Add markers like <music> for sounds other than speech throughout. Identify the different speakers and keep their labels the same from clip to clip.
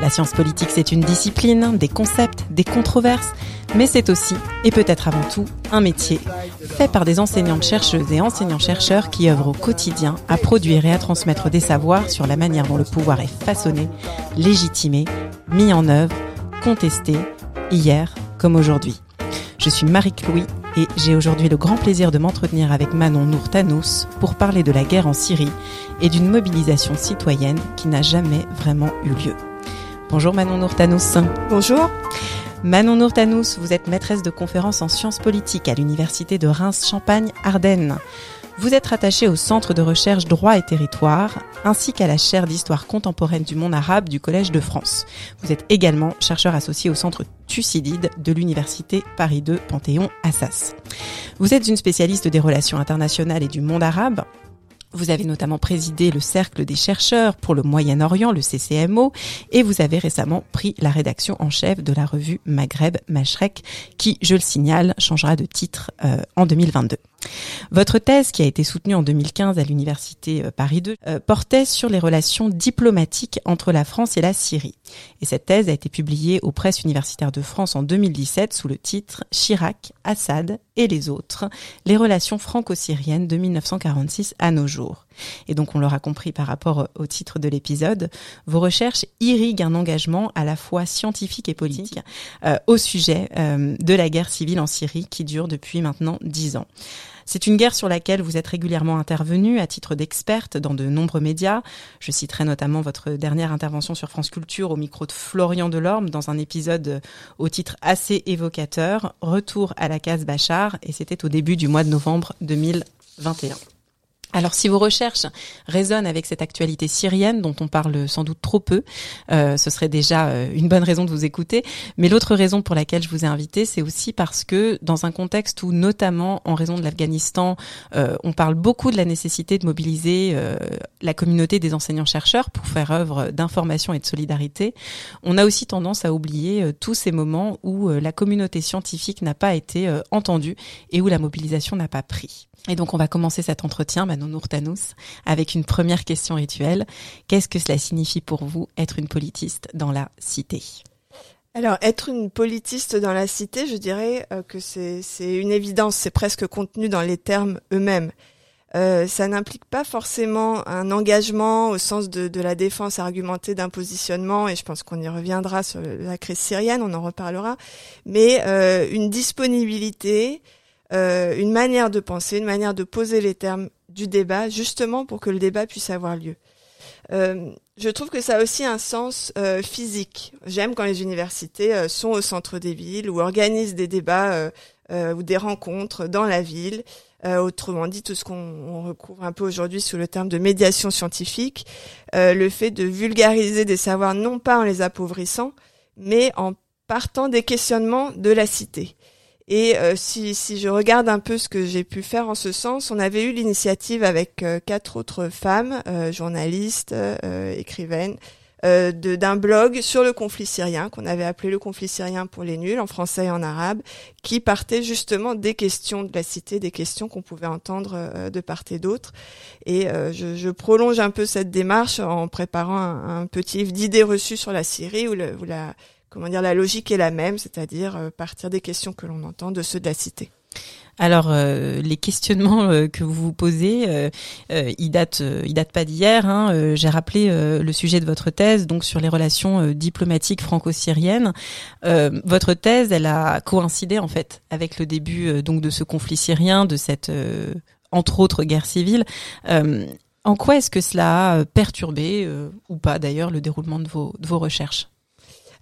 Speaker 1: La science politique, c'est une discipline, des concepts, des controverses, mais c'est aussi, et peut-être avant tout, un métier fait par des enseignantes chercheuses et enseignants-chercheurs qui œuvrent au quotidien à produire et à transmettre des savoirs sur la manière dont le pouvoir est façonné, légitimé, mis en œuvre, contesté, hier comme aujourd'hui. Je suis Marie-Chloé et j'ai aujourd'hui le grand plaisir de m'entretenir avec Manon Nourtanos pour parler de la guerre en Syrie et d'une mobilisation citoyenne qui n'a jamais vraiment eu lieu. Bonjour Manon Nourtanos.
Speaker 2: Bonjour.
Speaker 1: Manon Nourtanos, vous êtes maîtresse de conférences en sciences politiques à l'université de Reims-Champagne-Ardennes. Vous êtes rattachée au Centre de recherche droit et territoire, ainsi qu'à la chaire d'histoire contemporaine du monde arabe du Collège de France. Vous êtes également chercheur associé au Centre Thucydide de l'Université Paris 2 Panthéon-Assas. Vous êtes une spécialiste des relations internationales et du monde arabe, vous avez notamment présidé le Cercle des chercheurs pour le Moyen-Orient, le CCMO, et vous avez récemment pris la rédaction en chef de la revue Maghreb Mashrek, qui, je le signale, changera de titre euh, en 2022. Votre thèse, qui a été soutenue en 2015 à l'université euh, Paris 2, euh, portait sur les relations diplomatiques entre la France et la Syrie. Et cette thèse a été publiée aux presses universitaires de France en 2017 sous le titre Chirac, Assad et les autres, les relations franco-syriennes de 1946 à nos jours. Et donc on l'aura compris par rapport au titre de l'épisode, vos recherches irriguent un engagement à la fois scientifique et politique euh, au sujet de la guerre civile en Syrie qui dure depuis maintenant dix ans. C'est une guerre sur laquelle vous êtes régulièrement intervenue à titre d'experte dans de nombreux médias. Je citerai notamment votre dernière intervention sur France Culture au micro de Florian Delorme dans un épisode au titre assez évocateur, Retour à la case Bachar, et c'était au début du mois de novembre 2021. Alors si vos recherches résonnent avec cette actualité syrienne dont on parle sans doute trop peu, euh, ce serait déjà euh, une bonne raison de vous écouter. Mais l'autre raison pour laquelle je vous ai invité, c'est aussi parce que dans un contexte où notamment en raison de l'Afghanistan, euh, on parle beaucoup de la nécessité de mobiliser la communauté des enseignants-chercheurs pour faire œuvre d'information et de solidarité, on a aussi tendance à oublier tous ces moments où la communauté scientifique n'a pas été entendue et où la mobilisation n'a pas pris. Et donc on va commencer cet entretien, Manon Nourtanous, avec une première question rituelle. Qu'est-ce que cela signifie pour vous être une politiste dans la cité?
Speaker 2: Alors, être une politiste dans la cité, je dirais euh, que c'est une évidence, c'est presque contenu dans les termes eux-mêmes. Euh, ça n'implique pas forcément un engagement au sens de, la défense argumentée d'un positionnement, et je pense qu'on y reviendra sur la crise syrienne, on en reparlera, mais euh, une disponibilité, euh, une manière de penser, une manière de poser les termes du débat, justement pour que le débat puisse avoir lieu. Euh, je trouve que ça a aussi un sens euh, physique. J'aime quand les universités sont au centre des villes ou organisent des débats ou des rencontres dans la ville. autrement dit, tout ce qu'on recouvre un peu aujourd'hui sous le terme de médiation scientifique, le fait de vulgariser des savoirs non pas en les appauvrissant, mais en partant des questionnements de la cité. Et euh, si, si, je regarde un peu ce que j'ai pu faire en ce sens, on avait eu l'initiative avec euh, quatre autres femmes, euh, journalistes, écrivaines, d'un blog sur le conflit syrien qu'on avait appelé le conflit syrien pour les nuls en français et en arabe, qui partait justement des questions de la cité, des questions qu'on pouvait entendre de part et d'autre. Et je, je, prolonge un peu cette démarche en préparant un, petit livre d'idées reçues sur la Syrie où, le, où la comment dire, la logique est la même, c'est-à-dire euh, partir des questions que l'on entend de ceux de.
Speaker 1: Alors euh, les questionnements euh, que vous vous posez, ils datent, datent pas d'hier. Hein. J'ai rappelé le sujet de votre thèse, donc sur les relations diplomatiques franco-syriennes. votre thèse, elle a coïncidé en fait avec le début de ce conflit syrien, de cette entre autres guerre civile. en quoi est-ce que cela a perturbé ou pas d'ailleurs le déroulement de vos recherches?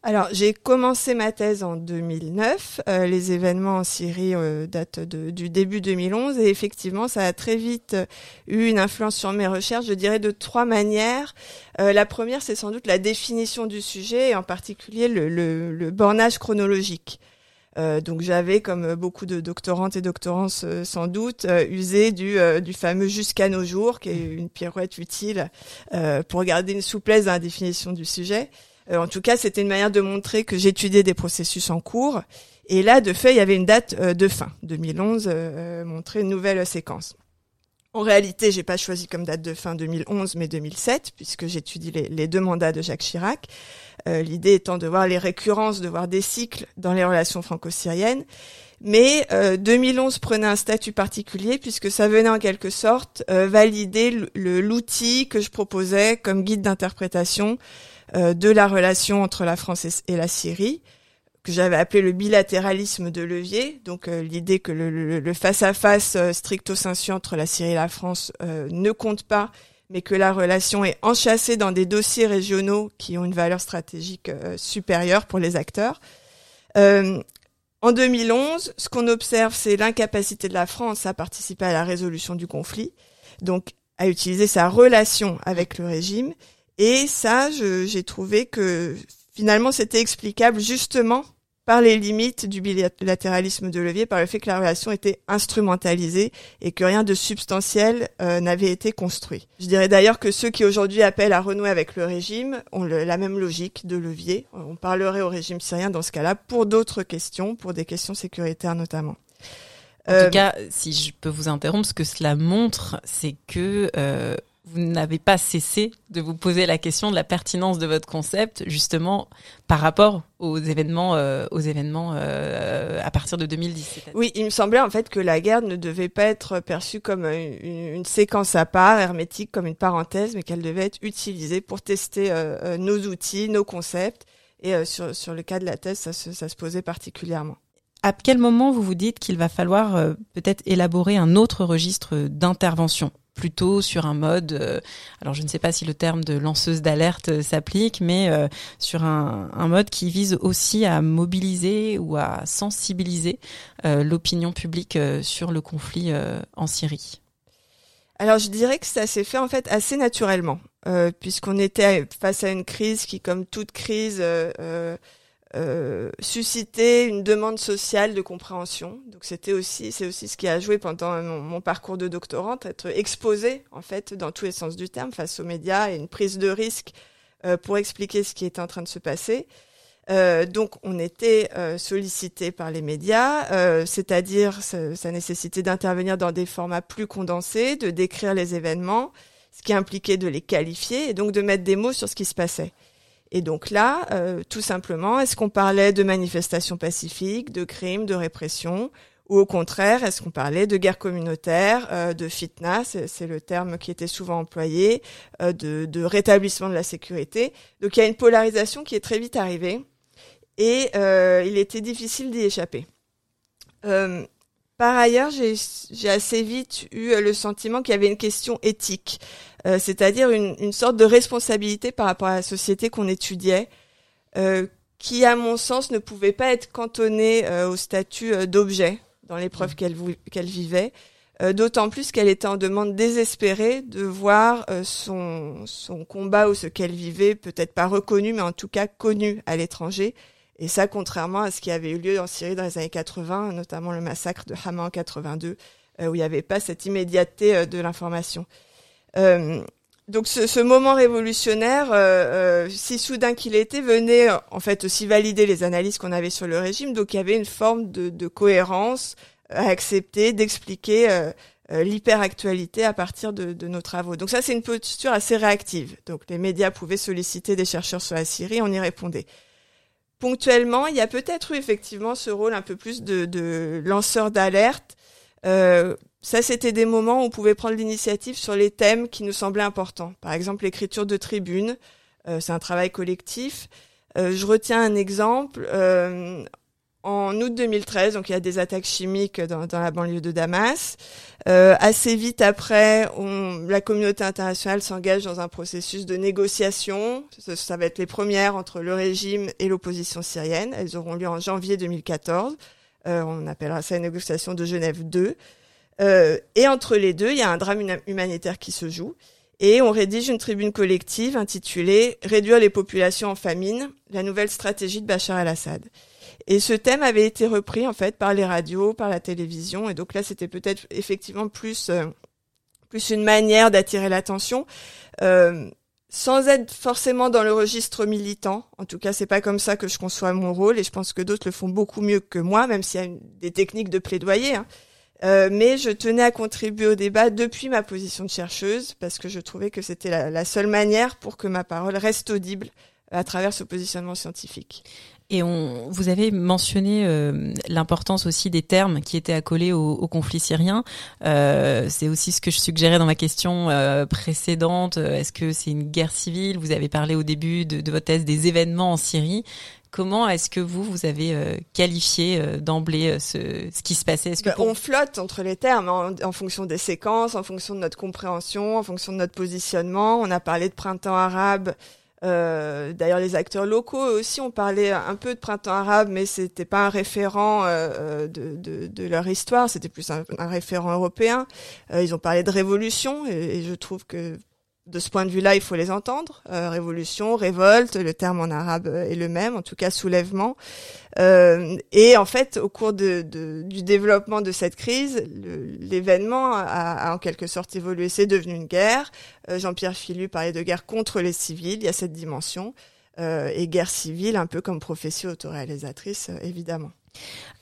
Speaker 2: Alors, j'ai commencé ma thèse en 2009. Euh, les événements en Syrie euh, datent du début 2011 et effectivement, ça a très vite euh, eu une influence sur mes recherches, je dirais de trois manières. la première, c'est sans doute la définition du sujet et en particulier le, le, le bornage chronologique. Euh, donc j'avais, comme beaucoup de doctorantes et doctorants sans doute, usé du, du fameux jusqu'à nos jours, qui est une pirouette utile pour garder une souplesse dans la définition du sujet. En tout cas, c'était une manière de montrer que j'étudiais des processus en cours. Et là, de fait, il y avait une date de fin. 2011 montrait une nouvelle séquence. En réalité, j'ai pas choisi comme date de fin 2011, mais 2007, puisque j'étudie les, les, deux mandats de Jacques Chirac. Euh, L'idée étant de voir les récurrences, de voir des cycles dans les relations franco-syriennes. Mais euh, 2011 prenait un statut particulier puisque ça venait en quelque sorte euh, valider l'outil que je proposais comme guide d'interprétation euh, de la relation entre la France et la Syrie que j'avais appelé le bilatéralisme de levier, donc euh, l'idée que le face-à-face euh, stricto sensu entre la Syrie et la France euh, ne compte pas, mais que la relation est enchâssée dans des dossiers régionaux qui ont une valeur stratégique supérieure pour les acteurs. en 2011, ce qu'on observe, c'est l'incapacité de la France à participer à la résolution du conflit, donc à utiliser sa relation avec le régime. Et ça, j'ai trouvé que finalement, c'était explicable justement par les limites du bilatéralisme de levier, par le fait que la relation était instrumentalisée et que rien de substantiel euh, n'avait été construit. Je dirais d'ailleurs que ceux qui aujourd'hui appellent à renouer avec le régime ont la même logique de levier. On parlerait au régime syrien dans ce cas-là pour d'autres questions, pour des questions sécuritaires notamment.
Speaker 1: En tout euh, cas, si je peux vous interrompre, ce que cela montre, c'est que euh, vous n'avez pas cessé de vous poser la question de la pertinence de votre concept, justement par rapport aux événements, euh, aux événements euh, à partir de 2010.
Speaker 2: Oui, il me semblait en fait que la guerre ne devait pas être perçue comme une, séquence à part, hermétique, comme une parenthèse, mais qu'elle devait être utilisée pour tester euh, nos outils, nos concepts. Et sur, sur le cas de la thèse, ça se, ça se posait particulièrement.
Speaker 1: À quel moment vous vous dites qu'il va falloir peut-être élaborer un autre registre d'intervention? Plutôt sur un mode, euh, alors je ne sais pas si le terme de lanceuse d'alerte euh, s'applique, mais euh, sur un, un, mode qui vise aussi à mobiliser ou à sensibiliser l'opinion publique sur le conflit en Syrie.
Speaker 2: Alors je dirais que ça s'est fait en fait assez naturellement, puisqu'on était face à une crise qui, comme toute crise, euh, susciter une demande sociale de compréhension. Donc c'était aussi, c'est aussi ce qui a joué pendant mon, parcours de doctorante, être exposé en fait dans tous les sens du terme face aux médias et une prise de risque euh, pour expliquer ce qui était en train de se passer. Euh, donc on était euh, sollicité par les médias, euh, c'est-à-dire ça, ça nécessitait d'intervenir dans des formats plus condensés, de décrire les événements, ce qui impliquait de les qualifier et donc de mettre des mots sur ce qui se passait. Et donc là, euh, tout simplement, est-ce qu'on parlait de manifestations pacifiques, de crimes, de répression ou au contraire, est-ce qu'on parlait de guerre communautaire, euh, de fitna, c'est le terme qui était souvent employé, euh, de, de, rétablissement de la sécurité. Donc il y a une polarisation qui est très vite arrivée et il était difficile d'y échapper. par ailleurs, j'ai assez vite eu le sentiment qu'il y avait une question éthique. Euh, c'est-à-dire une, une, sorte de responsabilité par rapport à la société qu'on étudiait, euh, qui, à mon sens, ne pouvait pas être cantonnée euh, au statut d'objet dans l'épreuve mmh. qu'elle qu'elle vivait, d'autant plus qu'elle était en demande désespérée de voir son, son combat ou ce qu'elle vivait, peut-être pas reconnu, mais en tout cas connu à l'étranger. Et ça, contrairement à ce qui avait eu lieu en Syrie dans les années 80, notamment le massacre de Hama en 82, où il n'y avait pas cette immédiateté de l'information. Euh, donc ce, moment révolutionnaire, euh, euh, si soudain qu'il était, venait en fait aussi valider les analyses qu'on avait sur le régime. Donc il y avait une forme de, cohérence à accepter, d'expliquer l'hyperactualité à partir de, nos travaux. Donc ça c'est une posture assez réactive. Donc les médias pouvaient solliciter des chercheurs sur la Syrie, on y répondait. Ponctuellement, il y a peut-être eu effectivement ce rôle un peu plus de lanceur d'alerte. Euh, ça, c'était des moments où on pouvait prendre l'initiative sur les thèmes qui nous semblaient importants. Par exemple, l'écriture de tribunes, euh, c'est un travail collectif. Euh, je retiens un exemple. Euh, en août 2013, donc il y a des attaques chimiques dans, la banlieue de Damas. assez vite après, on, la communauté internationale s'engage dans un processus de négociation. Ça, ça, va être les premières entre le régime et l'opposition syrienne. Elles auront lieu en janvier 2014. On appellera ça une négociation de Genève 2. Euh, et entre les deux, il y a un drame humanitaire qui se joue. Et on rédige une tribune collective intitulée Réduire les populations en famine, la nouvelle stratégie de Bachar el-Assad. Et ce thème avait été repris en fait par les radios, par la télévision. Et donc là, c'était peut-être effectivement plus plus une manière d'attirer l'attention. Euh, sans être forcément dans le registre militant. En tout cas, c'est pas comme ça que je conçois mon rôle et je pense que d'autres le font beaucoup mieux que moi, même s'il y a des techniques de plaidoyer. Hein. Euh, mais je tenais à contribuer au débat depuis ma position de chercheuse parce que je trouvais que c'était la, seule manière pour que ma parole reste audible à travers ce positionnement scientifique.
Speaker 1: Et on, vous avez mentionné euh, l'importance aussi des termes qui étaient accolés au, au conflit syrien. Euh, c'est aussi ce que je suggérais dans ma question euh, précédente. Est-ce que c'est une guerre civile? Vous avez parlé au début de, de, votre thèse des événements en Syrie. Comment est-ce que vous, vous avez qualifié d'emblée ce, ce, qui se passait? Est-ce que
Speaker 2: ben, On flotte entre les termes en, en, fonction des séquences, en fonction de notre compréhension, en fonction de notre positionnement. On a parlé de printemps arabe. Euh, D'ailleurs, les acteurs locaux aussi ont parlé un peu de printemps arabe, mais c'était pas un référent euh, euh, de, leur histoire, c'était plus un, référent européen. Ils ont parlé de révolution, et, je trouve que de ce point de vue-là, il faut les entendre. Euh, révolution, révolte, le terme en arabe est le même, en tout cas soulèvement. Euh, et en fait, au cours du développement de cette crise, l'événement a, en quelque sorte évolué. C'est devenu une guerre. Euh, Jean-Pierre Filu parlait de guerre contre les civils. Il y a cette dimension. Euh, et guerre civile, un peu comme profession autoréalisatrice, euh, évidemment.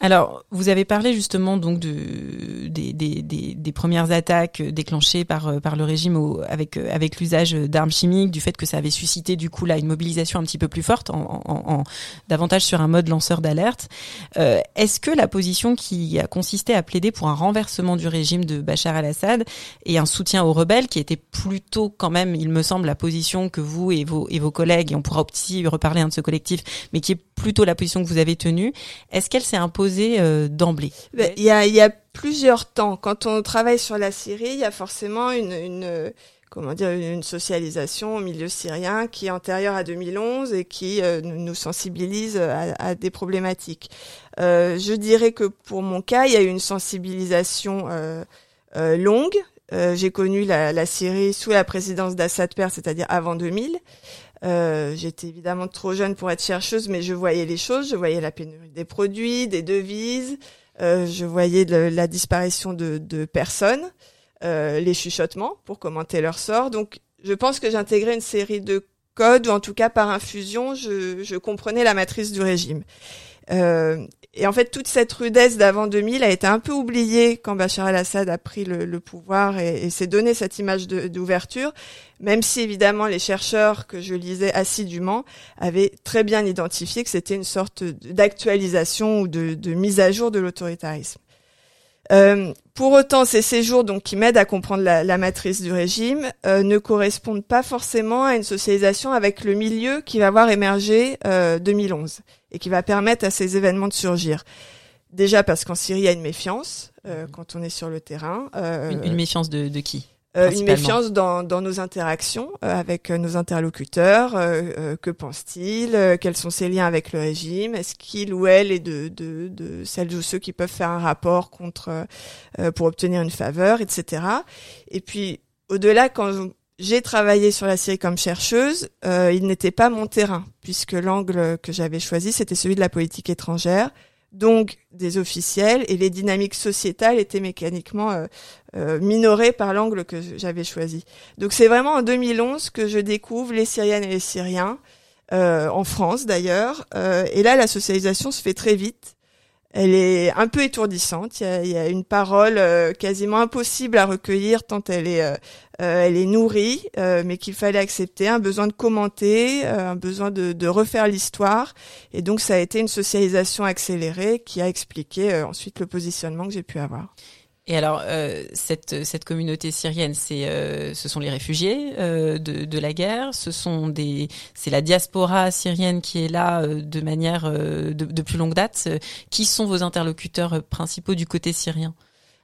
Speaker 1: Alors, vous avez parlé justement donc de, des, premières attaques déclenchées par, euh, par le régime au, avec, euh, avec l'usage d'armes chimiques, du fait que ça avait suscité du coup là une mobilisation un petit peu plus forte, en, davantage sur un mode lanceur d'alerte. Euh, Est-ce que la position qui a consisté à plaider pour un renversement du régime de Bachar al-Assad et un soutien aux rebelles, qui était plutôt quand même, il me semble, la position que vous et vos, et collègues, et on pourra aussi reparler un de ce collectif, mais qui est plutôt la position que vous avez tenue, est-ce qu'elle s'est imposée euh, d'emblée?
Speaker 2: Ben, Il y, a, y a plusieurs temps. Quand on travaille sur la Syrie, il y a forcément une, une comment dire une socialisation au milieu syrien qui est antérieure à 2011 et qui euh, nous sensibilise à, à, des problématiques. Euh, je dirais que pour mon cas, il y a eu une sensibilisation euh, euh longue. Euh, j'ai connu la, la, Syrie sous la présidence d'Assad Père, c'est-à-dire avant 2000. Euh, J'étais évidemment trop jeune pour être chercheuse, mais je voyais les choses, je voyais la pénurie des produits, des devises, euh, je voyais la disparition de, personnes, euh, les chuchotements pour commenter leur sort. Donc, je pense que j'intégrais une série de codes, ou en tout cas par infusion, je comprenais la matrice du régime. Euh, et en fait, toute cette rudesse d'avant 2000 a été un peu oubliée quand Bachar el-Assad a pris le, pouvoir et, s'est donné cette image d'ouverture, même si évidemment les chercheurs que je lisais assidûment avaient très bien identifié que c'était une sorte d'actualisation ou de, mise à jour de l'autoritarisme. Euh, pour autant, ces séjours donc qui m'aident à comprendre la, matrice du régime euh, ne correspondent pas forcément à une socialisation avec le milieu qui va voir émerger euh, 2011 et qui va permettre à ces événements de surgir. Déjà parce qu'en Syrie, il y a une méfiance euh, quand on est sur le terrain.
Speaker 1: Euh, une, une, méfiance de, de qui
Speaker 2: euh, une méfiance dans, dans nos interactions euh, avec euh, nos interlocuteurs. que pense-t-il Quels sont ses liens avec le régime Est-ce qu'il ou elle est de, de, de, celles ou ceux qui peuvent faire un rapport contre pour obtenir une faveur, etc. Et puis au-delà, quand j'ai travaillé sur la Syrie comme chercheuse, il n'était pas mon terrain puisque l'angle que j'avais choisi c'était celui de la politique étrangère donc des officiels, et les dynamiques sociétales étaient mécaniquement euh, euh, minorées par l'angle que j'avais choisi. Donc c'est vraiment en 2011 que je découvre les Syriennes et les Syriens, euh, en France d'ailleurs, euh, et là la socialisation se fait très vite. Elle est un peu étourdissante. Il y a, une parole euh, quasiment impossible à recueillir tant elle est, euh, elle est nourrie, euh, mais qu'il fallait accepter. Un besoin de commenter, un besoin de, de refaire l'histoire. Et donc ça a été une socialisation accélérée qui a expliqué ensuite le positionnement que j'ai pu avoir.
Speaker 1: Et alors, euh, cette, cette communauté syrienne, c'est, euh, ce sont les réfugiés euh, de, de la guerre, ce sont des, c'est la diaspora syrienne qui est là euh, de manière euh, de, de, plus longue date. Qui sont vos interlocuteurs principaux du côté syrien?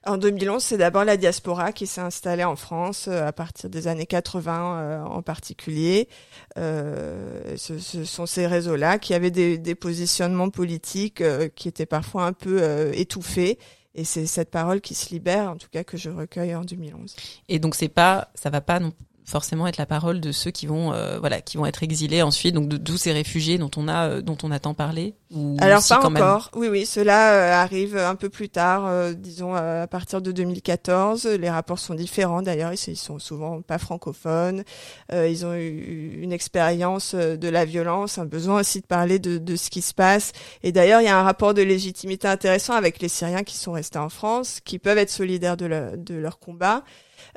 Speaker 2: En 2011, c'est d'abord la diaspora qui s'est installée en France à partir des années 80 en particulier. Ce, ce, sont ces réseaux-là qui avaient des, des positionnements politiques qui étaient parfois un peu étouffés et c'est cette parole qui se libère, en tout cas, que je recueille en 2011.
Speaker 1: Et donc c'est pas, ça va pas non forcément être la parole de ceux qui vont, euh, voilà, qui vont être exilés ensuite, donc tous ces réfugiés dont on a, euh, dont on a tant parlé.
Speaker 2: Ou Alors pas encore. Oui, oui, cela euh, arrive un peu plus tard, disons à partir de 2014. Les rapports sont différents d'ailleurs. Ils sont souvent pas francophones. ils ont eu une expérience de la violence, un besoin aussi de parler de, de ce qui se passe. Et d'ailleurs, il y a un rapport de légitimité intéressant avec les Syriens qui sont restés en France, qui peuvent être solidaires de, de leur combat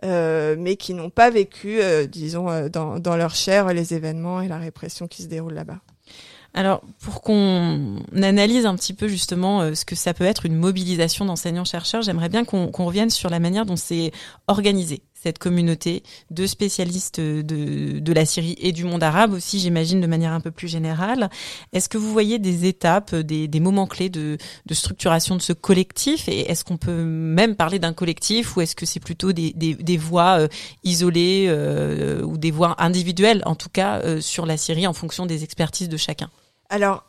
Speaker 2: euh, mais qui n'ont pas vécu, euh, disons, euh, dans, dans leur chair les événements et la répression qui se déroulent là-bas.
Speaker 1: Alors, pour qu'on analyse un petit peu justement ce que ça peut être une mobilisation d'enseignants-chercheurs, j'aimerais bien qu'on revienne sur la manière dont c'est organisé cette communauté de spécialistes de, de la Syrie et du monde arabe aussi, j'imagine, de manière un peu plus générale. Est-ce que vous voyez des étapes, des, moments clés de, de, structuration de ce collectif? Et est-ce qu'on peut même parler d'un collectif ou est-ce que c'est plutôt des, des, voix euh, isolées euh, ou des voix individuelles, en tout cas, euh, sur la Syrie en fonction des expertises de chacun?
Speaker 2: Alors,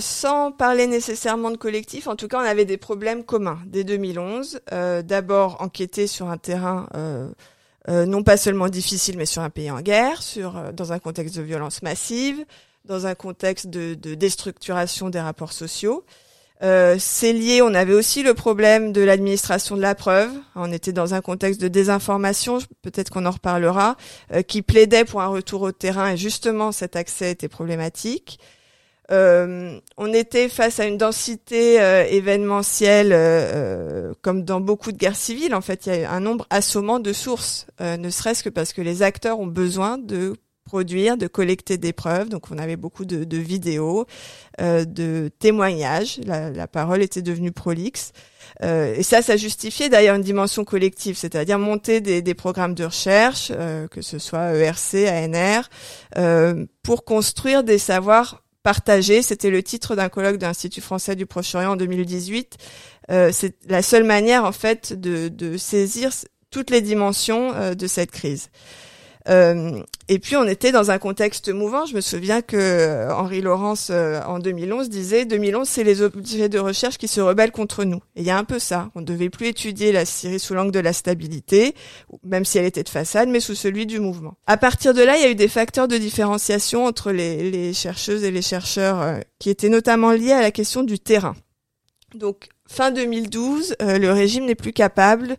Speaker 2: sans parler nécessairement de collectif, en tout cas, on avait des problèmes communs dès 2011. Euh, D'abord, enquêter sur un terrain euh, non pas seulement difficile, mais sur un pays en guerre, sur euh, dans un contexte de violence massive, dans un contexte de, de déstructuration des rapports sociaux. Euh, c'est lié, on avait aussi le problème de l'administration de la preuve. On était dans un contexte de désinformation, peut-être qu'on en reparlera, euh, qui plaidait pour un retour au terrain et justement cet accès était problématique. Euh, on était face à une densité euh, événementielle, euh, comme dans beaucoup de guerres civiles. En fait, il y a un nombre assommant de sources, ne serait-ce que parce que les acteurs ont besoin de produire, de collecter des preuves. Donc, on avait beaucoup de, vidéos, de témoignages. La, la, parole était devenue prolixe. et ça, ça justifiait d'ailleurs une dimension collective, c'est-à-dire monter des, des, programmes de recherche, que ce soit ERC, ANR, pour construire des savoirs partagé. C'était le titre d'un colloque de l'Institut français du Proche-Orient en 2018. Euh, c'est la seule manière en fait de, de saisir toutes les dimensions euh, de cette crise. Euh, et puis on était dans un contexte mouvant. Je me souviens que euh, Henri Laurence euh, en 2011 disait 2011 c'est les objets de recherche qui se rebellent contre nous. Et il y a un peu ça. On ne devait plus étudier la Syrie sous l'angle de la stabilité, même si elle était de façade, mais sous celui du mouvement. À partir de là, il y a eu des facteurs de différenciation entre les, les chercheuses et les chercheurs qui étaient notamment liés à la question du terrain. Donc fin 2012, le régime n'est plus capable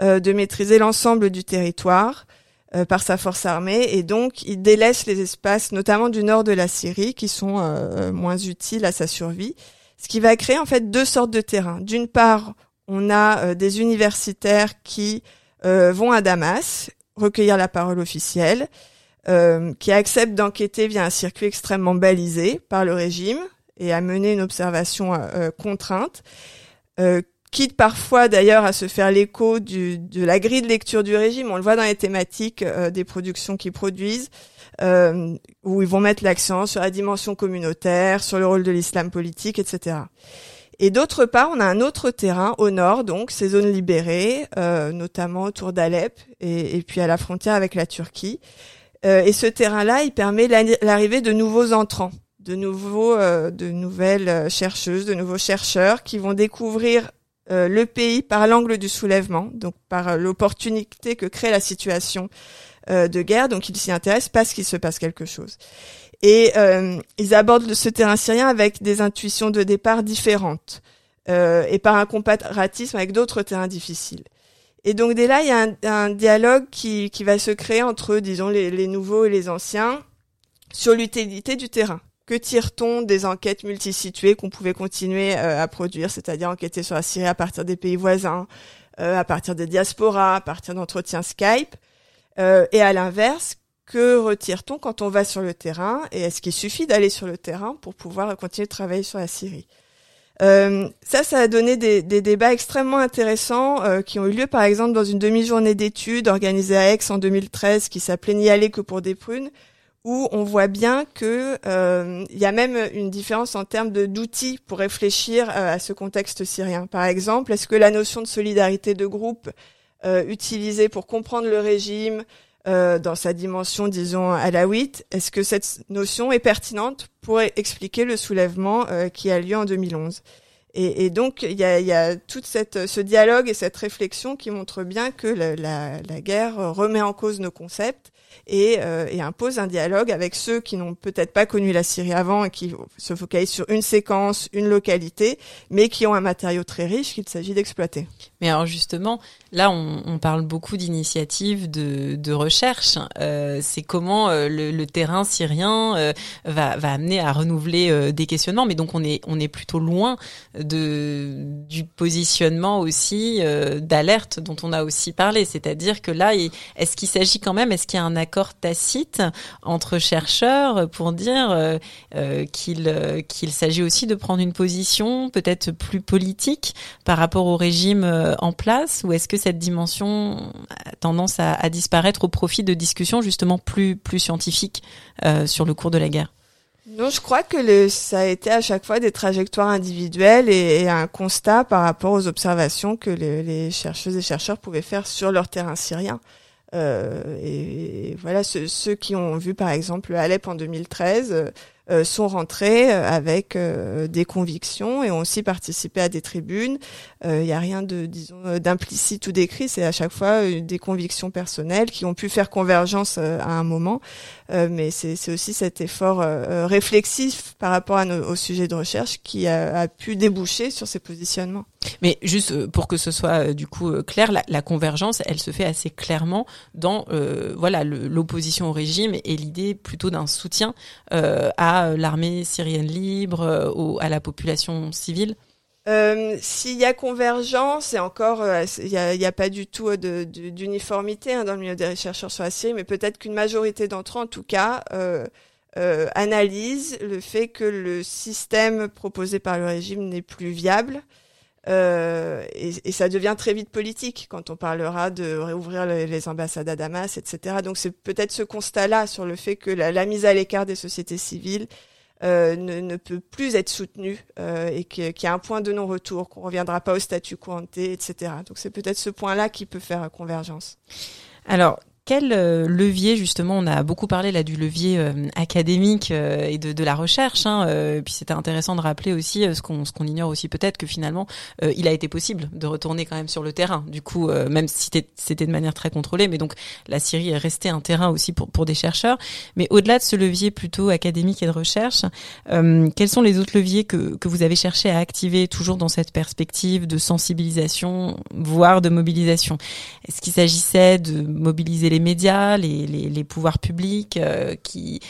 Speaker 2: de maîtriser l'ensemble du territoire. Euh, par sa force armée et donc il délaisse les espaces, notamment du nord de la Syrie, qui sont euh, moins utiles à sa survie. Ce qui va créer en fait deux sortes de terrains. D'une part, on a euh, des universitaires qui vont à Damas recueillir la parole officielle, qui acceptent d'enquêter via un circuit extrêmement balisé par le régime et à mener une observation contrainte quitte parfois d'ailleurs à se faire l'écho de la grille de lecture du régime. On le voit dans les thématiques euh, des productions qu'ils produisent, euh, où ils vont mettre l'accent sur la dimension communautaire, sur le rôle de l'islam politique, etc. Et d'autre part, on a un autre terrain au nord, donc ces zones libérées, euh, notamment autour d'Alep et, et, puis à la frontière avec la Turquie. et ce terrain-là, il permet l'arrivée de nouveaux entrants de nouveaux, de nouvelles chercheuses, de nouveaux chercheurs qui vont découvrir euh, le pays par l'angle du soulèvement, donc par euh, l'opportunité que crée la situation euh, de guerre. Donc ils s'y intéressent parce qu'il se passe quelque chose. Et ils abordent ce terrain syrien avec des intuitions de départ différentes et par un comparatisme avec d'autres terrains difficiles. Et donc dès là, il y a un, dialogue qui, qui, va se créer entre, disons, les, les nouveaux et les anciens sur l'utilité du terrain. Que tire-t-on des enquêtes multisituées qu'on pouvait continuer euh, à produire, c'est-à-dire enquêter sur la Syrie à partir des pays voisins, euh, à partir des diasporas, à partir d'entretiens Skype euh, Et à l'inverse, que retire-t-on quand on va sur le terrain Et est-ce qu'il suffit d'aller sur le terrain pour pouvoir continuer de travailler sur la Syrie? Ça, ça a donné des, des débats extrêmement intéressants qui ont eu lieu, par exemple, dans une demi-journée d'études organisée à Aix en 2013, qui s'appelait N'y aller que pour des prunes, où on voit bien que euh, il y a même une différence en termes d'outils pour réfléchir euh, à ce contexte syrien. Par exemple, est-ce que la notion de solidarité de groupe euh, utilisée pour comprendre le régime euh, dans sa dimension, disons, alawite, est-ce que cette notion est pertinente pour expliquer le soulèvement qui a lieu en 2011 Et, et donc il y a, y a tout ce dialogue et cette réflexion qui montre bien que la, la, la guerre remet en cause nos concepts et, euh, et, impose un dialogue avec ceux qui n'ont peut-être pas connu la Syrie avant et qui se focalisent sur une séquence, une localité, mais qui ont un matériau très riche qu'il s'agit d'exploiter.
Speaker 1: Mais alors justement, là, on, on parle beaucoup d'initiatives de, de, recherche. Euh, c'est comment euh, le, le, terrain syrien euh, va, va, amener à renouveler euh, des questionnements. Mais donc, on est, on est plutôt loin de, du positionnement aussi euh, d'alerte dont on a aussi parlé. C'est-à-dire que là, est-ce qu'il s'agit quand même, est-ce qu'il y a un accord tacite entre chercheurs pour dire qu'il qu'il s'agit aussi de prendre une position peut-être plus politique par rapport au régime euh, en place ou est-ce que cette dimension a tendance à, à, disparaître au profit de discussions justement plus plus scientifiques euh, sur le cours de la guerre?
Speaker 2: Non, je crois que le, ça a été à chaque fois des trajectoires individuelles et, et un constat par rapport aux observations que les, les, chercheuses et chercheurs pouvaient faire sur leur terrain syrien. Euh, et, voilà, ceux, qui ont vu par exemple Alep en 2013 euh, sont rentrés euh, avec euh, des convictions et ont aussi participé à des tribunes. Il n'y a rien de, disons, d'implicite ou d'écrit, c'est à chaque fois des convictions personnelles qui ont pu faire convergence à un moment. mais c'est aussi cet effort réflexif par rapport à nos, au sujet de recherche qui a pu déboucher sur ces positionnements.
Speaker 1: Mais juste pour que ce soit du coup clair, la, convergence, elle se fait assez clairement dans euh, voilà l'opposition au régime et l'idée plutôt d'un soutien euh, à euh, l'armée syrienne libre, euh, à la population civile
Speaker 2: euh, S'il y a convergence, et encore, il n'y a, pas du tout d'uniformité hein, dans le milieu des chercheurs sur la Syrie, mais peut-être qu'une majorité d'entre eux, en tout cas, euh, euh, analyse le fait que le système proposé par le régime n'est plus viable. Euh, et, ça devient très vite politique quand on parlera de réouvrir les, ambassades à Damas, etc. Donc c'est peut-être ce constat-là sur le fait que la, mise à l'écart des sociétés civiles euh, ne, ne, peut plus être soutenue euh, et qu'il y a un point de non-retour, qu'on reviendra pas au statu quo ante, etc. Donc c'est peut-être ce point-là qui peut faire convergence.
Speaker 1: Alors, quel euh, levier justement On a beaucoup parlé là du levier euh, académique euh, et de, de, la recherche. Hein, puis c'était intéressant de rappeler aussi ce qu'on ce qu'on ignore aussi peut-être que finalement il a été possible de retourner quand même sur le terrain. Du coup, même si c'était de manière très contrôlée, mais donc la Syrie est restée un terrain aussi pour pour des chercheurs. Mais au-delà de ce levier plutôt académique et de recherche, quels sont les autres leviers que que vous avez cherché à activer toujours dans cette perspective de sensibilisation, voire de mobilisation? Est-ce qu'il s'agissait de mobiliser les les médias, les, les, les pouvoirs publics euh, qui,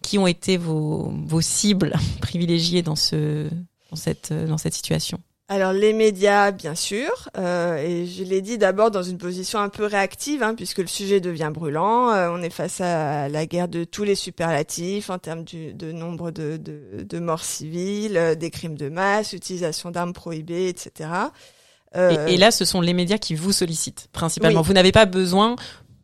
Speaker 1: qui ont été vos, vos cibles <laughs> privilégiées dans, ce, dans, cette, dans cette situation
Speaker 2: alors les médias, bien sûr, euh, et je l'ai dit d'abord dans une position un peu réactive, hein, puisque le sujet devient brûlant. Euh, on est face à la guerre de tous les superlatifs en termes du, de nombre de, de, de morts civiles, euh, des crimes de masse, utilisation d'armes prohibées, etc.
Speaker 1: Euh, et, et, là, ce sont les médias qui vous sollicitent principalement. Oui. Vous n'avez pas besoin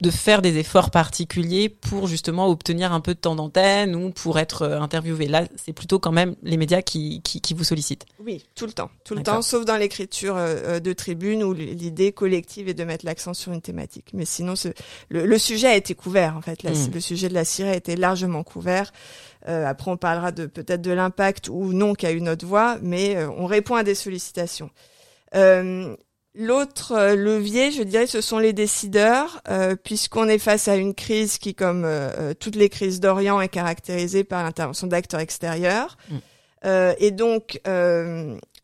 Speaker 1: de faire des efforts particuliers pour justement obtenir un peu de temps d'antenne ou pour être euh, interviewé. Là, c'est plutôt quand même les médias qui, qui, qui vous sollicitent.
Speaker 2: Oui, tout le temps, tout le temps, sauf dans l'écriture euh, euh, de tribune où l'idée collective est de mettre l'accent sur une thématique. Mais sinon, ce, le, le, sujet a été couvert en fait. La, mmh. Le sujet de la Syrie a été largement couvert. Euh, après, on parlera de peut-être de l'impact ou non qu'a eu notre voix, mais euh, on répond à des sollicitations. Euh, L'autre euh, levier, je dirais, ce sont les décideurs, euh, puisqu'on est face à une crise qui, comme euh, euh toutes les crises d'Orient, est caractérisée par l'intervention d'acteurs extérieurs. Mm. Euh, et donc,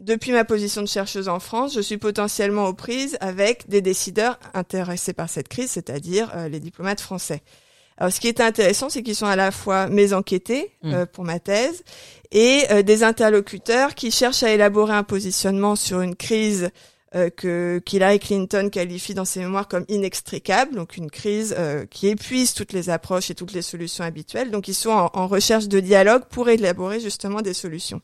Speaker 2: depuis ma position de chercheuse en France, je suis potentiellement aux prises avec des décideurs intéressés par cette crise, c'est-à-dire les diplomates français. Alors, ce qui est intéressant, c'est qu'ils sont à la fois mes enquêtés mm. pour ma thèse et des interlocuteurs qui cherchent à élaborer un positionnement sur une crise euh, que qu'Hillary Clinton qualifie dans ses mémoires comme inextricable, donc une crise euh, qui épuise toutes les approches et toutes les solutions habituelles. Donc ils sont en, en, recherche de dialogue pour élaborer justement des solutions.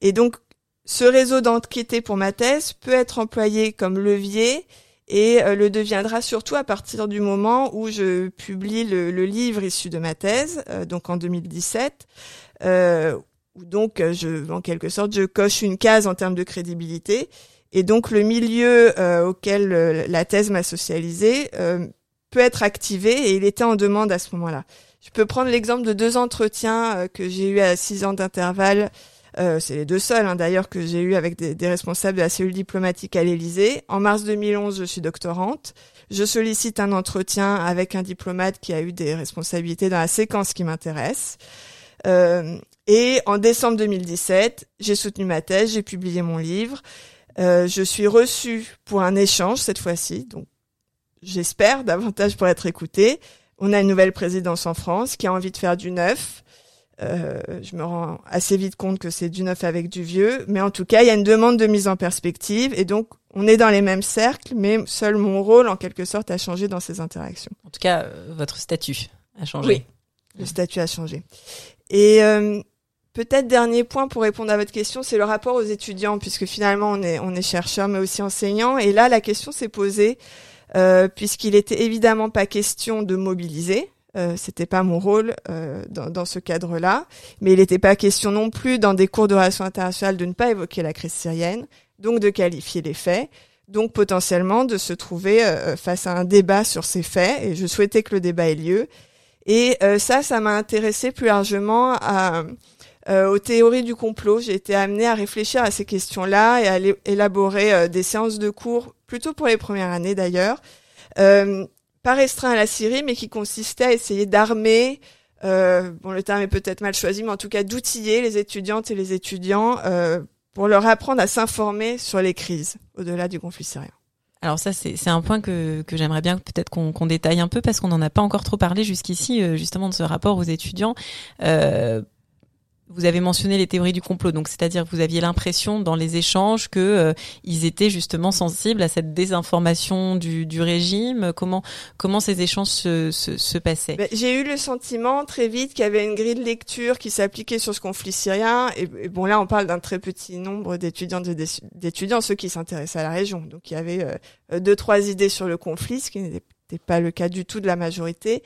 Speaker 2: Et donc ce réseau d'enquêtés pour ma thèse peut être employé comme levier et euh, le deviendra surtout à partir du moment où je publie le, le livre issu de ma thèse, euh, donc en 2017. Euh, donc je, en quelque sorte, je coche une case en termes de crédibilité et donc le milieu euh, auquel euh, la thèse m'a socialisé euh, peut être activé et il était en demande à ce moment-là. Je peux prendre l'exemple de deux entretiens euh, que j'ai eu à six ans d'intervalle Euh, c'est les deux seuls hein, d'ailleurs que j'ai eu avec des, des, responsables de la cellule diplomatique à l'Élysée. En mars 2011, je suis doctorante. Je sollicite un entretien avec un diplomate qui a eu des responsabilités dans la séquence qui m'intéresse. Euh, et en décembre 2017, j'ai soutenu ma thèse, j'ai publié mon livre. Euh, je suis reçue pour un échange cette fois-ci, donc j'espère davantage pour être écoutée. On a une nouvelle présidence en France qui a envie de faire du neuf. Euh, je me rends assez vite compte que c'est du neuf avec du vieux, mais en tout cas, il y a une demande de mise en perspective et donc on est dans les mêmes cercles, mais seul mon rôle, en quelque sorte, a changé dans ces interactions.
Speaker 1: En tout cas, euh, votre statut a changé.
Speaker 2: Oui, le statut a changé. Et euh, peut-être dernier point pour répondre à votre question, c'est le rapport aux étudiants, puisque finalement on est on est chercheur, mais aussi enseignant. Et là, la question s'est posée euh, puisqu'il était évidemment pas question de mobiliser. Euh, c'était pas mon rôle euh, dans, dans, ce cadre-là, mais il n'était pas question non plus dans des cours de relations internationales de ne pas évoquer la crise syrienne, donc de qualifier les faits, donc potentiellement de se trouver euh, face à un débat sur ces faits. Et je souhaitais que le débat ait lieu. Et ça, ça m'a intéressé plus largement à, euh, aux théories du complot. J'ai été amenée à réfléchir à ces questions-là et à élaborer des séances de cours, plutôt pour les premières années d'ailleurs, pas restreint à la Syrie, mais qui consistait à essayer d'armer, euh, bon le terme est peut-être mal choisi, mais en tout cas d'outiller les étudiantes et les étudiants euh, pour leur apprendre à s'informer sur les crises au-delà du conflit syrien.
Speaker 1: Alors ça, c'est un point que, que j'aimerais bien peut-être qu'on détaille un peu parce qu'on n'en a pas encore trop parlé jusqu'ici, euh, justement de ce rapport aux étudiants. Euh, vous avez mentionné les théories du complot, donc c'est-à-dire que vous aviez l'impression dans les échanges que euh, ils étaient justement sensibles à cette désinformation du, du régime. Comment comment ces échanges se, se, se passaient?
Speaker 2: Ben, J'ai eu le sentiment très vite qu'il y avait une grille de lecture qui s'appliquait sur ce conflit syrien. Et, bon là, on parle d'un très petit nombre d'étudiants d'étudiants, ceux qui s'intéressaient à la région. Donc il y avait euh, deux trois idées sur le conflit, ce qui n'était pas le cas du tout de la majorité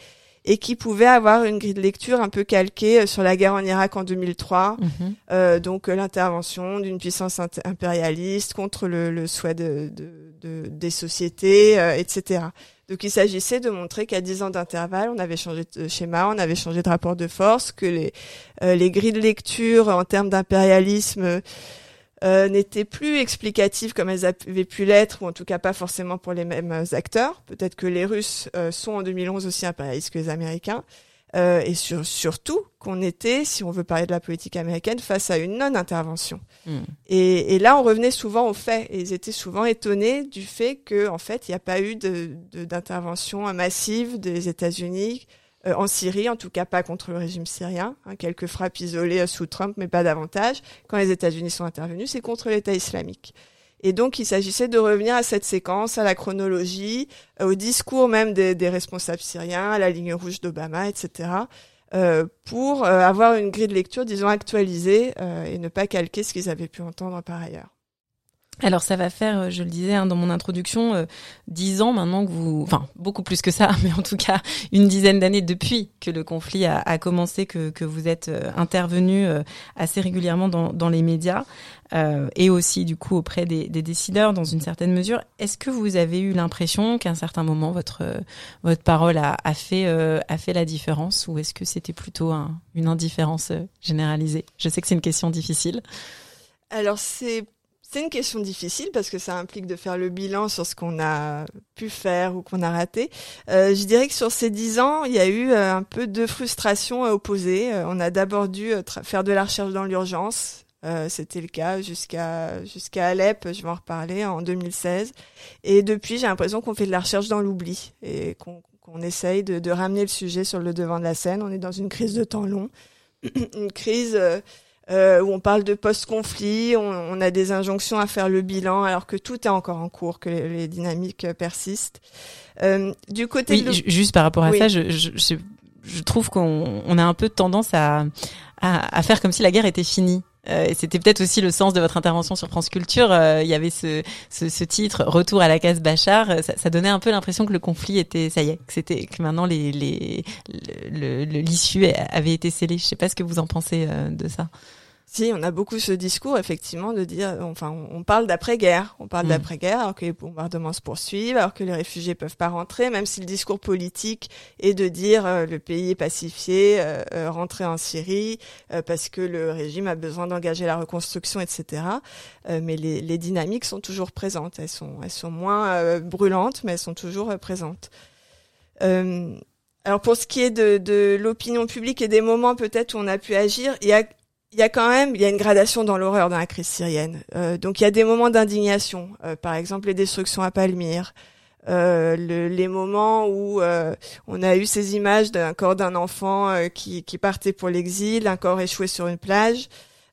Speaker 2: et qui pouvait avoir une grille de lecture un peu calquée euh, sur la guerre en Irak en 2003, mhm. euh, donc euh, l'intervention d'une puissance impérialiste contre le, le souhait de, de, de, des sociétés, euh, etc. Donc il s'agissait de montrer qu'à 10 ans d'intervalle, on avait changé de schéma, on avait changé de rapport de force, que les, les grilles de lecture en termes d'impérialisme euh, n'étaient plus explicatives comme elles avaient pu l'être, ou en tout cas pas forcément pour les mêmes acteurs. Peut-être que les Russes euh, sont en 2011 aussi impérialistes que les Américains. Euh, et sur, surtout qu'on était, si on veut parler de la politique américaine, face à une non-intervention. Hmm. Et, et, là, on revenait souvent aux faits, et ils étaient souvent étonnés du fait que, en fait, il n'y a pas eu d'intervention de, massive des États-Unis euh, en Syrie, en tout cas pas contre le régime syrien. Hein, quelques frappes isolées euh, sous Trump, mais pas davantage. Quand les États-Unis sont intervenus, c'est contre l'État islamique. Et donc, il s'agissait de revenir à cette séquence, à la chronologie, euh, au discours même des, des, responsables syriens, à la ligne rouge d'Obama, etc., euh, pour avoir une grille de lecture, disons, actualisée et ne pas calquer ce qu'ils avaient pu entendre par ailleurs.
Speaker 1: Alors ça va faire, euh, je le disais hein, dans mon introduction, euh, dix ans maintenant que vous, enfin beaucoup plus que ça, <laughs> mais en tout cas une dizaine d'années depuis que le conflit a, a commencé, que, que, vous êtes euh, intervenu assez régulièrement dans, dans les médias et aussi du coup auprès des, des, décideurs dans une certaine mesure. Est-ce que vous avez eu l'impression qu'à un certain moment votre votre parole a, a fait a fait la différence ou est-ce que c'était plutôt un, une indifférence généralisée? Je sais que c'est une question difficile.
Speaker 2: Alors c'est c'est une question difficile parce que ça implique de faire le bilan sur ce qu'on a pu faire ou qu'on a raté. Euh, je dirais que sur ces dix ans, il y a eu euh, un peu de frustration à opposer. Euh, on a d'abord dû faire de la recherche dans l'urgence. C'était le cas jusqu'à jusqu'à Alep, je vais en reparler, en 2016. Et depuis, j'ai l'impression qu'on fait de la recherche dans l'oubli et qu'on essaye de, ramener le sujet sur le devant de la scène. On est dans une crise de temps long, <clears throat> une crise où on parle de post-conflit, on, on, a des injonctions à faire le bilan alors que tout est encore en cours, que les, les dynamiques euh, persistent. Euh,
Speaker 1: du côté oui, de juste par rapport à oui. ça, je, je, je, trouve qu'on on a un peu tendance à, à, à, faire comme si la guerre était finie. Euh, c'était peut-être aussi le sens de votre intervention sur France Culture. Euh, il y avait ce, ce, ce, titre "Retour à la case Bachar". Ça, ça donnait un peu l'impression que le conflit était, ça y est, que c'était que maintenant les l'issue avait été scellée. Je sais pas ce que vous en pensez euh, de ça.
Speaker 2: Si, on a beaucoup ce discours, effectivement, de dire, enfin, on, parle d'après-guerre, on parle hmm. d'après-guerre, alors que les bombardements se poursuivent, alors que les réfugiés peuvent pas rentrer, même si le discours politique est de dire euh, le pays est pacifié, euh, euh, rentrer en Syrie, parce que le régime a besoin d'engager la reconstruction, etc. mais les, les, dynamiques sont toujours présentes. Elles sont, elles sont moins brûlantes, mais elles sont toujours présentes. alors pour ce qui est de, de l'opinion publique et des moments peut-être où on a pu agir, il y a il y a quand même, il y a une gradation dans l'horreur dans la crise syrienne. Euh, donc il y a des moments d'indignation, euh, par exemple les destructions à Palmyre, euh, le, les moments où euh, on a eu ces images d'un corps d'un enfant euh, qui, qui, partait pour l'exil, un corps échoué sur une plage.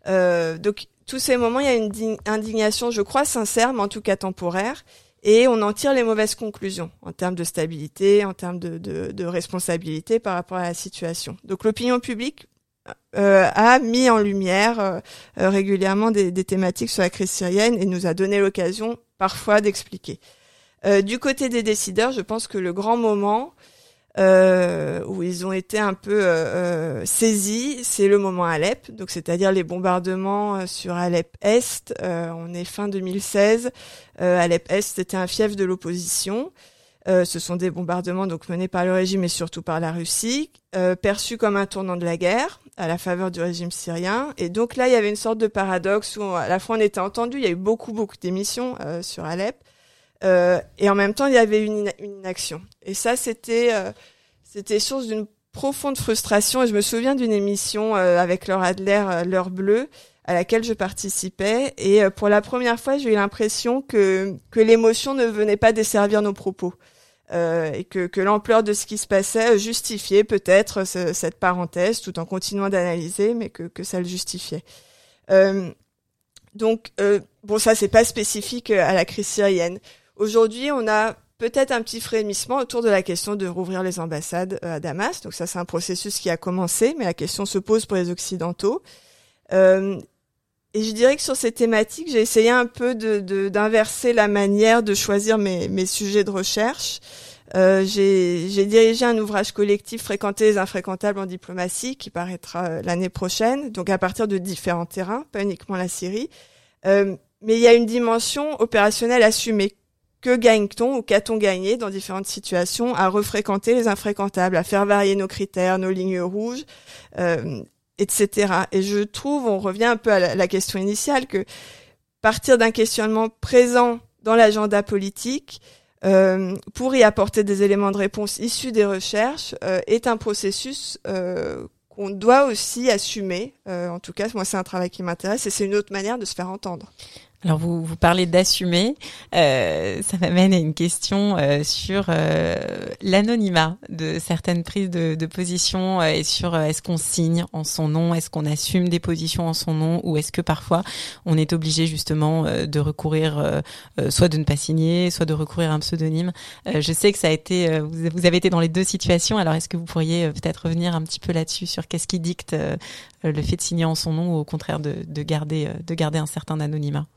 Speaker 2: donc tous ces moments, il y a une indignation, je crois sincère, mais en tout cas temporaire. Et on en tire les mauvaises conclusions en termes de stabilité, en termes de, de, de responsabilité par rapport à la situation. Donc l'opinion publique euh, a mis en lumière euh, euh, régulièrement des, des, thématiques sur la crise syrienne et nous a donné l'occasion parfois d'expliquer. du côté des décideurs, je pense que le grand moment où ils ont été un peu saisis, c'est le moment Alep, donc c'est-à-dire les bombardements sur Alep Est. on est fin 2016. Alep Est, c'était un fief de l'opposition. Euh, ce sont des bombardements donc menés par le régime et surtout par la Russie, euh, perçus comme un tournant de la guerre à la faveur du régime syrien. Et donc là, il y avait une sorte de paradoxe où à la fois on était entendu, il y a eu beaucoup beaucoup d'émissions euh, sur Alep, euh, et en même temps il y avait une, une inaction. Et ça, c'était euh, c'était source d'une profonde frustration. Et je me souviens d'une émission avec Laure Adler, L'heure bleue à laquelle je participais. Et pour la première fois, j'ai eu l'impression que, que l'émotion ne venait pas desservir nos propos. Euh, et que, l'ampleur de ce qui se passait justifiait peut-être cette parenthèse, tout en continuant d'analyser, mais que, ça le justifiait. Euh, donc, euh, bon, ça, c'est pas spécifique à la crise syrienne. Aujourd'hui, on a peut-être un petit frémissement autour de la question de rouvrir les ambassades à Damas. Donc ça, c'est un processus qui a commencé, mais la question se pose pour les Occidentaux. Euh, et je dirais que sur ces thématiques, j'ai essayé un peu de d'inverser la manière de choisir mes, mes sujets de recherche. Euh, j'ai dirigé un ouvrage collectif Fréquenter les infréquentables en diplomatie qui paraîtra euh, l'année prochaine, donc à partir de différents terrains, pas uniquement la Syrie. Euh, mais il y a une dimension opérationnelle assumée. Que gagne-t-on ou qu'a-t-on gagné dans différentes situations à refréquenter les infréquentables, à faire varier nos critères, nos lignes rouges euh, etc. Et je trouve, on revient un peu à la, question initiale, que partir d'un questionnement présent dans l'agenda politique euh, pour y apporter des éléments de réponse issus des recherches euh, est un processus euh, qu'on doit aussi assumer. en tout cas, moi, c'est un travail qui m'intéresse et c'est une autre manière de se faire entendre.
Speaker 1: Alors vous, vous parlez d'assumer, euh, ça m'amène à une question euh, sur euh, l'anonymat de certaines prises de, de position euh, et sur est-ce qu'on signe en son nom, est-ce qu'on assume des positions en son nom? Ou est-ce que parfois on est obligé justement de recourir soit de ne pas signer, soit de recourir à un pseudonyme? je sais que ça a été, vous, avez été dans les deux situations, alors est-ce que vous pourriez peut-être revenir un petit peu là-dessus sur qu'est-ce qui dicte le fait de signer en son nom ou au contraire de, de garder, de garder un certain anonymat?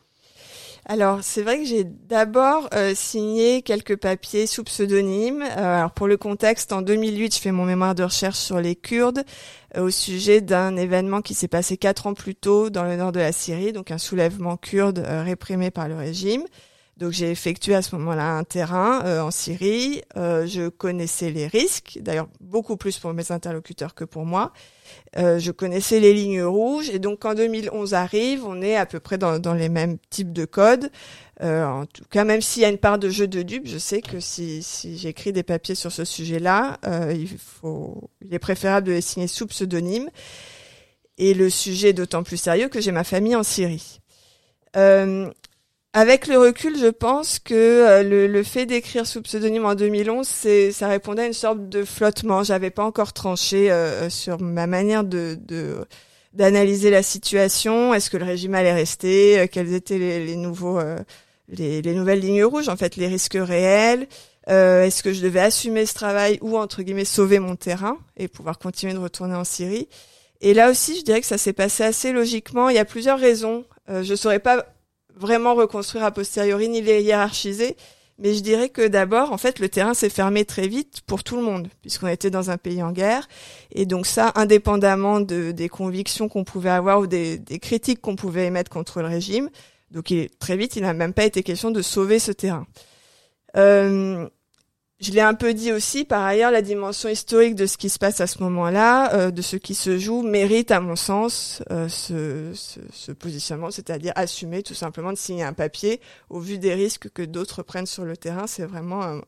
Speaker 2: Alors, c'est vrai que j'ai d'abord euh, signé quelques papiers sous pseudonyme. Euh, alors, pour le contexte, en 2008, je fais mon mémoire de recherche sur les Kurdes euh, au sujet d'un événement qui s'est passé quatre ans plus tôt dans le nord de la Syrie, donc un soulèvement kurde réprimé par le régime. Donc j'ai effectué à ce moment-là un terrain en Syrie. je connaissais les risques, d'ailleurs beaucoup plus pour mes interlocuteurs que pour moi. Euh, je connaissais les lignes rouges et donc quand 2011 arrive, on est à peu près dans, dans les mêmes types de codes. Euh, en tout cas, même s'il y a une part de jeu de dupes, je sais que si, si j'écris des papiers sur ce sujet-là, euh, il faut, il est préférable de les signer sous pseudonyme. Et le sujet est d'autant plus sérieux que j'ai ma famille en Syrie. Euh, avec le recul, je pense que euh, le, le, fait d'écrire sous pseudonyme en 2011, c'est, ça répondait à une sorte de flottement. J'avais pas encore tranché euh, euh, sur ma manière de, de d'analyser la situation. Est-ce que le régime allait rester? Quelles étaient les, les nouveaux, les, les, nouvelles lignes rouges En fait, les risques réels? Est-ce que je devais assumer ce travail ou entre guillemets sauver mon terrain et pouvoir continuer de retourner en Syrie? Et là aussi, je dirais que ça s'est passé assez logiquement. Il y a plusieurs raisons. je saurais pas vraiment reconstruire a posteriori ni les hiérarchiser. Mais je dirais que d'abord, en fait, le terrain s'est fermé très vite pour tout le monde, puisqu'on était dans un pays en guerre. Et donc ça, indépendamment de, des convictions qu'on pouvait avoir ou des, des critiques qu'on pouvait émettre contre le régime. Donc très vite, il n'a même pas été question de sauver ce terrain. Euh, je l'ai un peu dit aussi, par ailleurs, la dimension historique de ce qui se passe à ce moment-là, euh, de ce qui se joue, mérite, à mon sens, euh, ce, positionnement, c'est-à-dire assumer tout simplement de signer un papier au vu des risques que d'autres prennent sur le terrain. C'est vraiment un,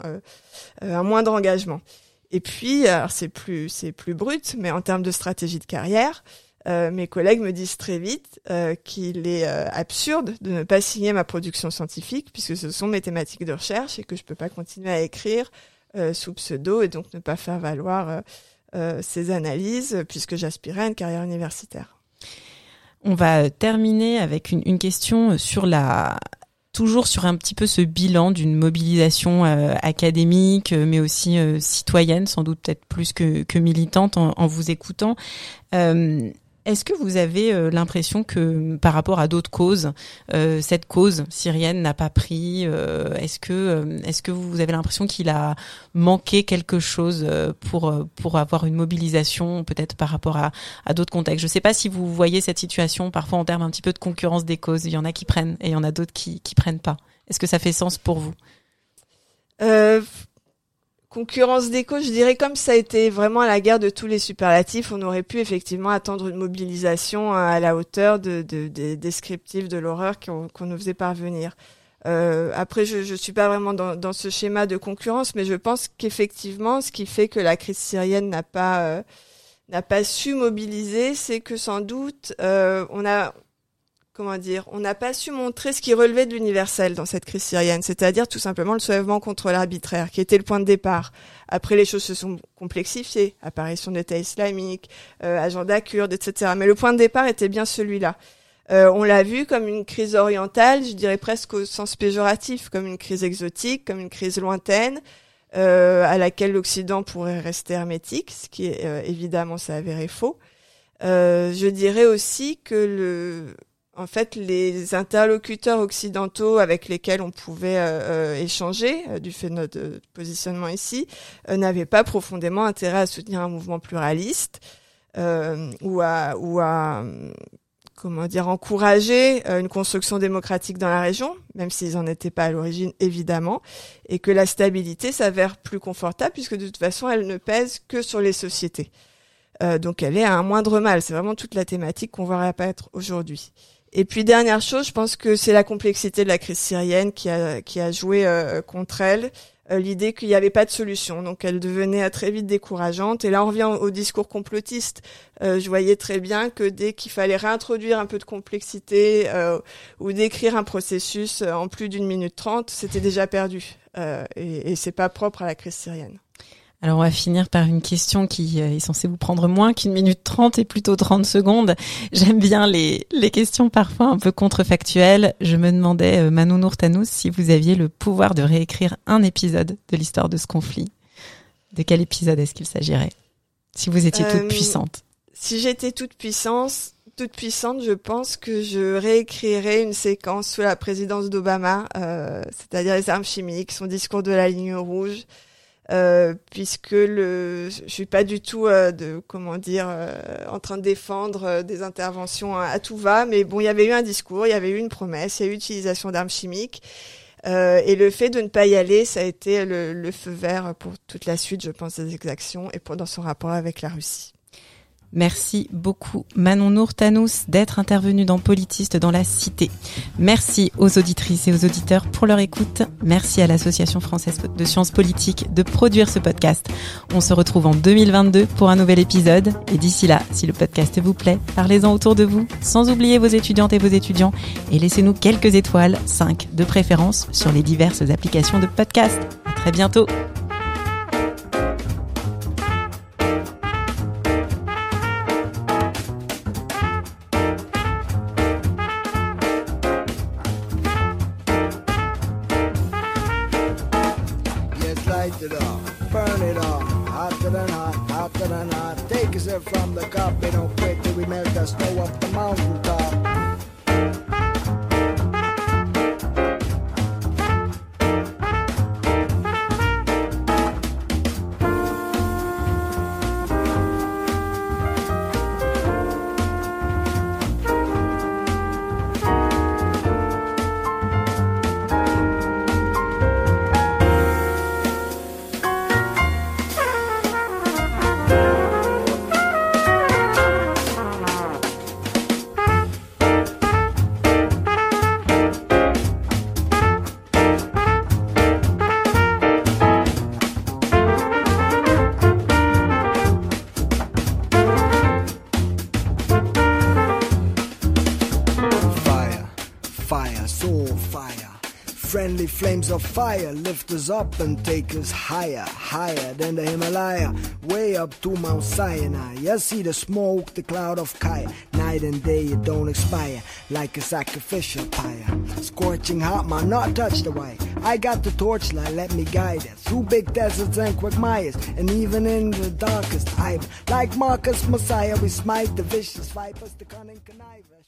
Speaker 2: euh, moindre engagement. Et puis, c'est plus, c'est plus brut, mais en termes de stratégie de carrière, euh, mes collègues me disent très vite euh, qu'il est euh, absurde de ne pas signer ma production scientifique puisque ce sont mes thématiques de recherche et que je peux pas continuer à écrire sous pseudo et donc ne pas faire valoir ces analyses puisque j'aspirais à une carrière universitaire.
Speaker 1: On va terminer avec une, question sur la toujours sur un petit peu ce bilan d'une mobilisation académique, mais aussi citoyenne, sans doute peut-être plus que, militante en, vous écoutant. Est-ce que vous avez euh, l'impression que par rapport à d'autres causes, euh, cette cause syrienne n'a pas pris euh, Est-ce que est-ce que vous avez l'impression qu'il a manqué quelque chose pour pour avoir une mobilisation peut-être par rapport à, d'autres contextes? Je ne sais pas si vous voyez cette situation parfois en termes un petit peu de concurrence des causes. Il y en a qui prennent et il y en a d'autres qui qui prennent pas. Est-ce que ça fait sens pour vous?
Speaker 2: Concurrence d'écho, je dirais comme ça a été vraiment la guerre de tous les superlatifs, on aurait pu effectivement attendre une mobilisation euh, à la hauteur de, de, des descriptifs de l'horreur qu'on nous faisait parvenir. Euh, après, je ne suis pas vraiment dans, dans, ce schéma de concurrence, mais je pense qu'effectivement, ce qui fait que la crise syrienne n'a pas euh, n'a pas su mobiliser, c'est que sans doute euh, on a comment dire, on n'a pas su montrer ce qui relevait de l'universel dans cette crise syrienne, c'est-à-dire tout simplement le soulèvement contre l'arbitraire, qui était le point de départ. Après, les choses se sont complexifiées, apparition d'État islamique, euh, agenda kurde, etc. Mais le point de départ était bien celui-là. Euh, on l'a vu comme une crise orientale, je dirais presque au sens péjoratif, comme une crise exotique, comme une crise lointaine, euh, à laquelle l'Occident pourrait rester hermétique, ce qui est évidemment s'est avéré faux. Je dirais aussi que le, en fait, les interlocuteurs occidentaux avec lesquels on pouvait euh, euh, échanger, euh, du fait de notre positionnement ici, n'avaient pas profondément intérêt à soutenir un mouvement pluraliste ou à, ou à comment dire, encourager une construction démocratique dans la région, même s'ils n'en étaient pas à l'origine, évidemment, et que la stabilité s'avère plus confortable puisque de toute façon, elle ne pèse que sur les sociétés. donc elle est à un moindre mal. C'est vraiment toute la thématique qu'on voit réapparaître aujourd'hui. Et puis dernière chose, je pense que c'est la complexité de la crise syrienne qui a joué euh, contre elle. Euh, l'idée qu'il n'y avait pas de solution, donc elle devenait très vite décourageante. Et là, on revient au, discours complotiste. Euh, je voyais très bien que dès qu'il fallait réintroduire un peu de complexité ou décrire un processus en plus d'une minute trente, c'était déjà perdu. et, et c'est pas propre à la crise syrienne.
Speaker 1: Alors on va finir par une question qui euh, est censée vous prendre moins qu'une minute trente et plutôt 30 secondes. J'aime bien les, les questions parfois un peu contrefactuelles. Je me demandais, euh, Manon Nourtanous, si vous aviez le pouvoir de réécrire un épisode de l'histoire de ce conflit. De quel épisode est-ce qu'il s'agirait? Si vous étiez toute euh, puissante.
Speaker 2: Si j'étais toute puissance, toute puissante, je pense que je réécrirais une séquence sous la présidence d'Obama, c'est-à-dire les armes chimiques, son discours de la ligne rouge, euh, puisque le, je suis pas du tout euh, de comment dire euh, en train de défendre euh, des interventions à, tout va, mais bon, il y avait eu un discours, il y avait eu une promesse, il y a eu utilisation d'armes chimiques. et le fait de ne pas y aller, ça a été le, le, feu vert pour toute la suite, je pense, des exactions et pour dans son rapport avec la Russie.
Speaker 1: Merci beaucoup Manon Nourtanous d'être intervenue dans Politiste dans la Cité. Merci aux auditrices et aux auditeurs pour leur écoute. Merci à l'Association française de sciences politiques de produire ce podcast. On se retrouve en 2022 pour un nouvel épisode. Et d'ici là, si le podcast vous plaît, parlez-en autour de vous, sans oublier vos étudiantes et vos étudiants. Et laissez-nous quelques étoiles, 5 de préférence, sur les diverses applications de podcast. À très bientôt!
Speaker 3: Flames of fire lift us up and take us higher, higher than the Himalaya, way up to Mount Sinai. You see the smoke, the cloud of fire. Night and day, it don't expire like a sacrificial pyre. Scorching hot, man, not touch the wire. I got the torchlight, let me guide it through big deserts and quagmires, and even in the darkest eye. Like Marcus Messiah, we smite the vicious vipers, the cunning conniver shall get burned.